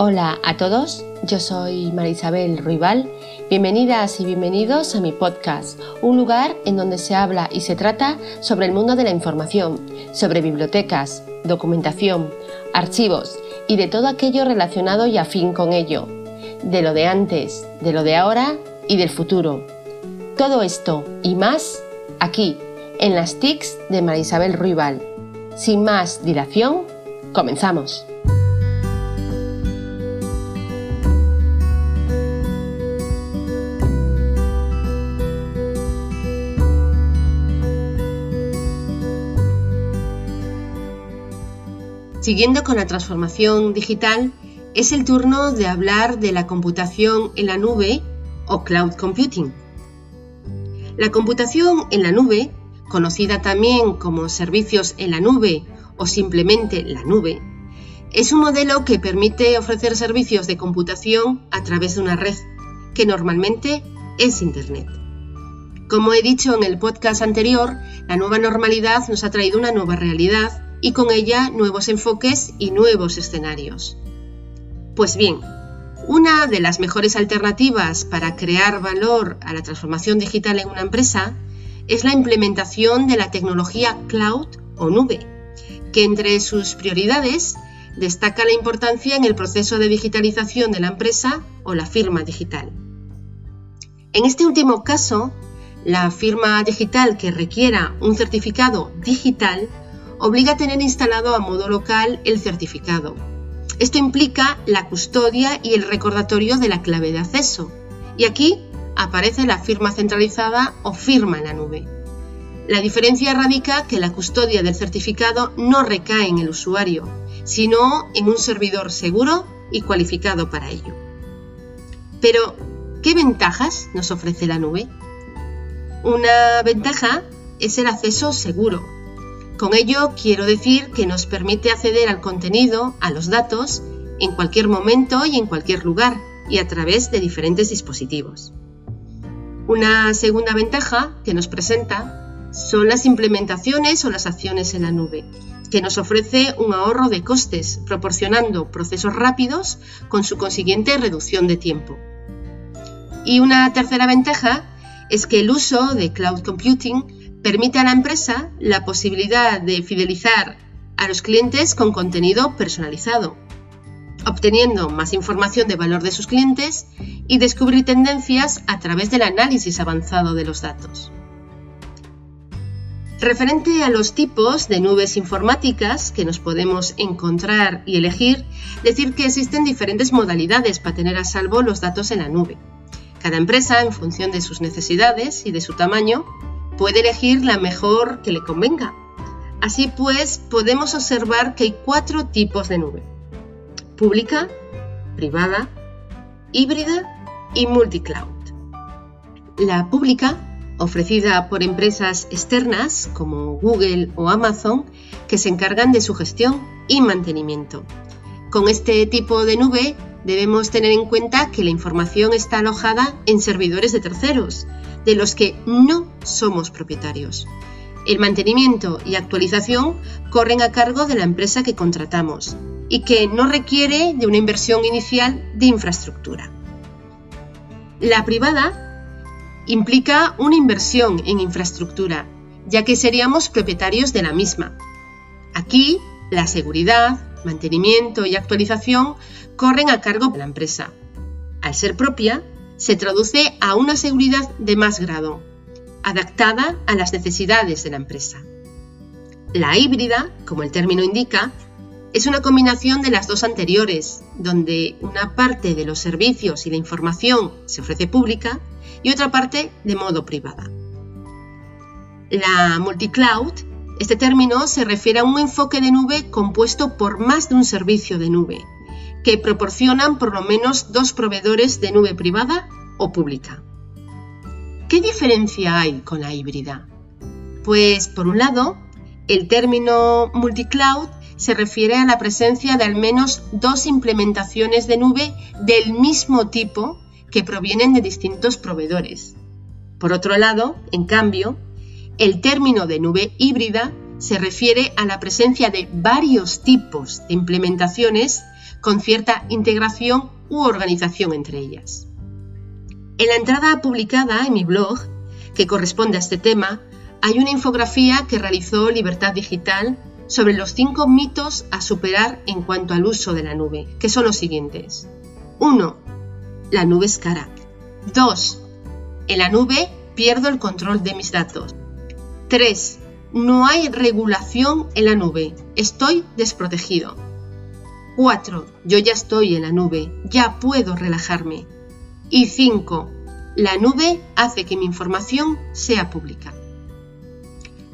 Hola a todos, yo soy Marisabel Ruibal. Bienvenidas y bienvenidos a mi podcast, un lugar en donde se habla y se trata sobre el mundo de la información, sobre bibliotecas, documentación, archivos y de todo aquello relacionado y afín con ello, de lo de antes, de lo de ahora y del futuro. Todo esto y más aquí, en las TICs de Marisabel Ruibal. Sin más dilación, comenzamos. Siguiendo con la transformación digital, es el turno de hablar de la computación en la nube o cloud computing. La computación en la nube, conocida también como servicios en la nube o simplemente la nube, es un modelo que permite ofrecer servicios de computación a través de una red, que normalmente es Internet. Como he dicho en el podcast anterior, la nueva normalidad nos ha traído una nueva realidad y con ella nuevos enfoques y nuevos escenarios. Pues bien, una de las mejores alternativas para crear valor a la transformación digital en una empresa es la implementación de la tecnología cloud o nube, que entre sus prioridades destaca la importancia en el proceso de digitalización de la empresa o la firma digital. En este último caso, la firma digital que requiera un certificado digital obliga a tener instalado a modo local el certificado. Esto implica la custodia y el recordatorio de la clave de acceso. Y aquí aparece la firma centralizada o firma en la nube. La diferencia radica que la custodia del certificado no recae en el usuario, sino en un servidor seguro y cualificado para ello. Pero, ¿qué ventajas nos ofrece la nube? Una ventaja es el acceso seguro, con ello quiero decir que nos permite acceder al contenido, a los datos, en cualquier momento y en cualquier lugar y a través de diferentes dispositivos. Una segunda ventaja que nos presenta son las implementaciones o las acciones en la nube, que nos ofrece un ahorro de costes, proporcionando procesos rápidos con su consiguiente reducción de tiempo. Y una tercera ventaja es que el uso de cloud computing permite a la empresa la posibilidad de fidelizar a los clientes con contenido personalizado, obteniendo más información de valor de sus clientes y descubrir tendencias a través del análisis avanzado de los datos. Referente a los tipos de nubes informáticas que nos podemos encontrar y elegir, decir que existen diferentes modalidades para tener a salvo los datos en la nube. Cada empresa, en función de sus necesidades y de su tamaño, puede elegir la mejor que le convenga. Así pues, podemos observar que hay cuatro tipos de nube. Pública, privada, híbrida y multicloud. La pública, ofrecida por empresas externas como Google o Amazon, que se encargan de su gestión y mantenimiento. Con este tipo de nube debemos tener en cuenta que la información está alojada en servidores de terceros, de los que no somos propietarios. El mantenimiento y actualización corren a cargo de la empresa que contratamos y que no requiere de una inversión inicial de infraestructura. La privada implica una inversión en infraestructura, ya que seríamos propietarios de la misma. Aquí, la seguridad, mantenimiento y actualización corren a cargo de la empresa. Al ser propia, se traduce a una seguridad de más grado, adaptada a las necesidades de la empresa. La híbrida, como el término indica, es una combinación de las dos anteriores, donde una parte de los servicios y la información se ofrece pública y otra parte de modo privada. La multicloud, este término se refiere a un enfoque de nube compuesto por más de un servicio de nube, que proporcionan por lo menos dos proveedores de nube privada o pública. ¿Qué diferencia hay con la híbrida? Pues por un lado, el término multicloud se refiere a la presencia de al menos dos implementaciones de nube del mismo tipo que provienen de distintos proveedores. Por otro lado, en cambio, el término de nube híbrida se refiere a la presencia de varios tipos de implementaciones con cierta integración u organización entre ellas. En la entrada publicada en mi blog, que corresponde a este tema, hay una infografía que realizó Libertad Digital sobre los cinco mitos a superar en cuanto al uso de la nube, que son los siguientes. 1. La nube es cara. 2. En la nube pierdo el control de mis datos. 3. No hay regulación en la nube. Estoy desprotegido. 4. Yo ya estoy en la nube. Ya puedo relajarme. Y 5. La nube hace que mi información sea pública.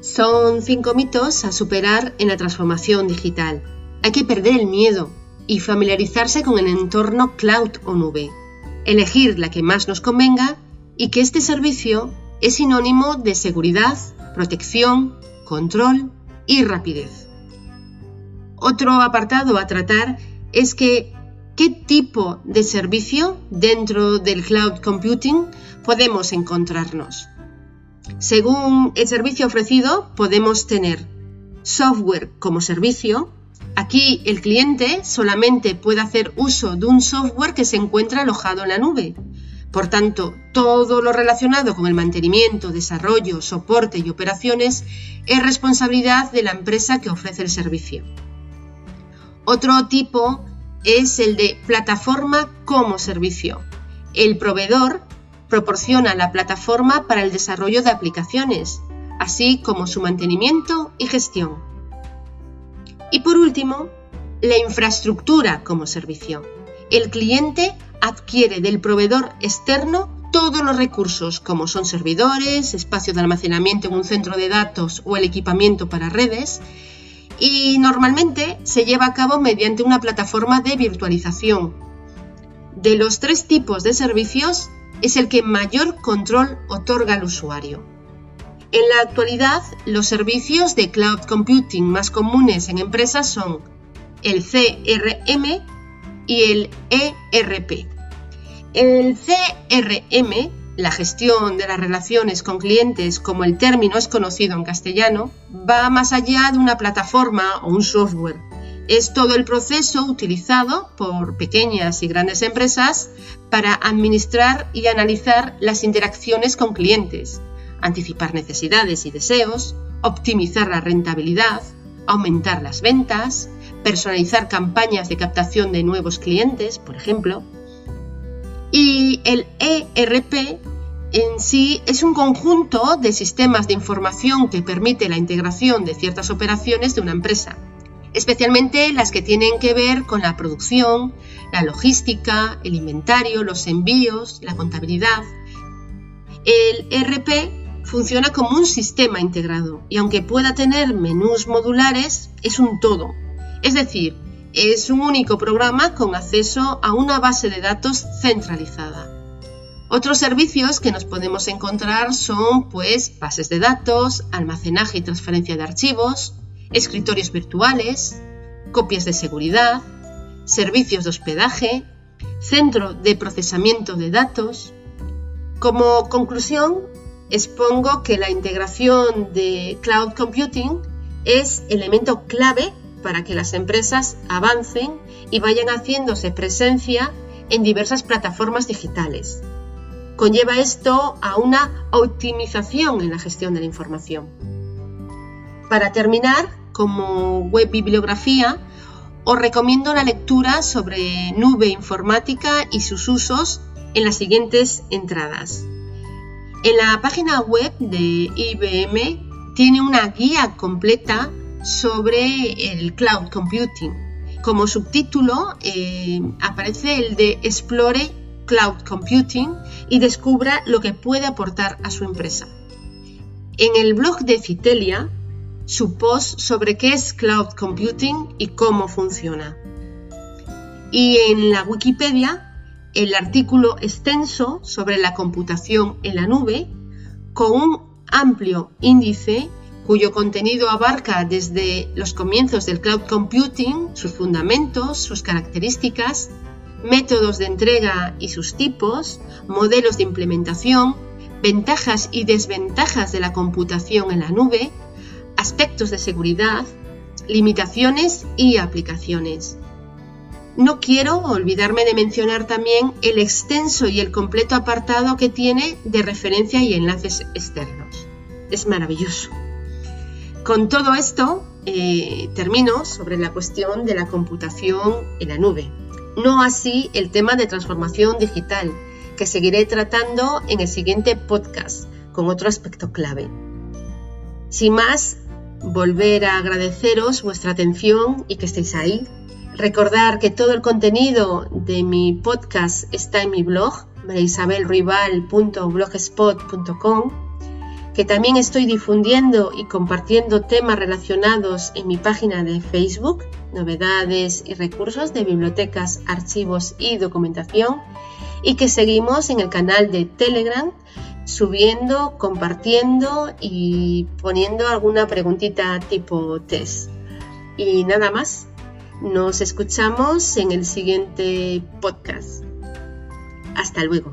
Son cinco mitos a superar en la transformación digital. Hay que perder el miedo y familiarizarse con el entorno cloud o nube. Elegir la que más nos convenga y que este servicio es sinónimo de seguridad, protección, control y rapidez. Otro apartado a tratar es que qué tipo de servicio dentro del cloud computing podemos encontrarnos. Según el servicio ofrecido, podemos tener software como servicio. Aquí el cliente solamente puede hacer uso de un software que se encuentra alojado en la nube. Por tanto, todo lo relacionado con el mantenimiento, desarrollo, soporte y operaciones es responsabilidad de la empresa que ofrece el servicio. Otro tipo es el de plataforma como servicio. El proveedor proporciona la plataforma para el desarrollo de aplicaciones, así como su mantenimiento y gestión. Y por último, la infraestructura como servicio. El cliente adquiere del proveedor externo todos los recursos, como son servidores, espacio de almacenamiento en un centro de datos o el equipamiento para redes, y normalmente se lleva a cabo mediante una plataforma de virtualización. De los tres tipos de servicios, es el que mayor control otorga al usuario. En la actualidad, los servicios de cloud computing más comunes en empresas son el CRM y el ERP. El CRM, la gestión de las relaciones con clientes como el término es conocido en castellano, va más allá de una plataforma o un software es todo el proceso utilizado por pequeñas y grandes empresas para administrar y analizar las interacciones con clientes, anticipar necesidades y deseos, optimizar la rentabilidad, aumentar las ventas, personalizar campañas de captación de nuevos clientes, por ejemplo. Y el ERP en sí es un conjunto de sistemas de información que permite la integración de ciertas operaciones de una empresa especialmente las que tienen que ver con la producción, la logística, el inventario, los envíos, la contabilidad. El ERP funciona como un sistema integrado y aunque pueda tener menús modulares, es un todo. Es decir, es un único programa con acceso a una base de datos centralizada. Otros servicios que nos podemos encontrar son pues bases de datos, almacenaje y transferencia de archivos, escritorios virtuales, copias de seguridad, servicios de hospedaje, centro de procesamiento de datos. Como conclusión, expongo que la integración de cloud computing es elemento clave para que las empresas avancen y vayan haciéndose presencia en diversas plataformas digitales. Conlleva esto a una optimización en la gestión de la información. Para terminar, como web bibliografía, os recomiendo la lectura sobre nube informática y sus usos en las siguientes entradas. En la página web de IBM tiene una guía completa sobre el cloud computing. Como subtítulo eh, aparece el de Explore Cloud Computing y descubra lo que puede aportar a su empresa. En el blog de Citelia su post sobre qué es cloud computing y cómo funciona. Y en la Wikipedia, el artículo extenso sobre la computación en la nube, con un amplio índice cuyo contenido abarca desde los comienzos del cloud computing, sus fundamentos, sus características, métodos de entrega y sus tipos, modelos de implementación, ventajas y desventajas de la computación en la nube, aspectos de seguridad, limitaciones y aplicaciones. No quiero olvidarme de mencionar también el extenso y el completo apartado que tiene de referencia y enlaces externos. Es maravilloso. Con todo esto, eh, termino sobre la cuestión de la computación en la nube. No así el tema de transformación digital, que seguiré tratando en el siguiente podcast con otro aspecto clave. Sin más, volver a agradeceros vuestra atención y que estéis ahí. Recordar que todo el contenido de mi podcast está en mi blog, marisabelrival.blogspot.com, que también estoy difundiendo y compartiendo temas relacionados en mi página de Facebook, novedades y recursos de bibliotecas, archivos y documentación, y que seguimos en el canal de Telegram subiendo, compartiendo y poniendo alguna preguntita tipo test. Y nada más, nos escuchamos en el siguiente podcast. Hasta luego.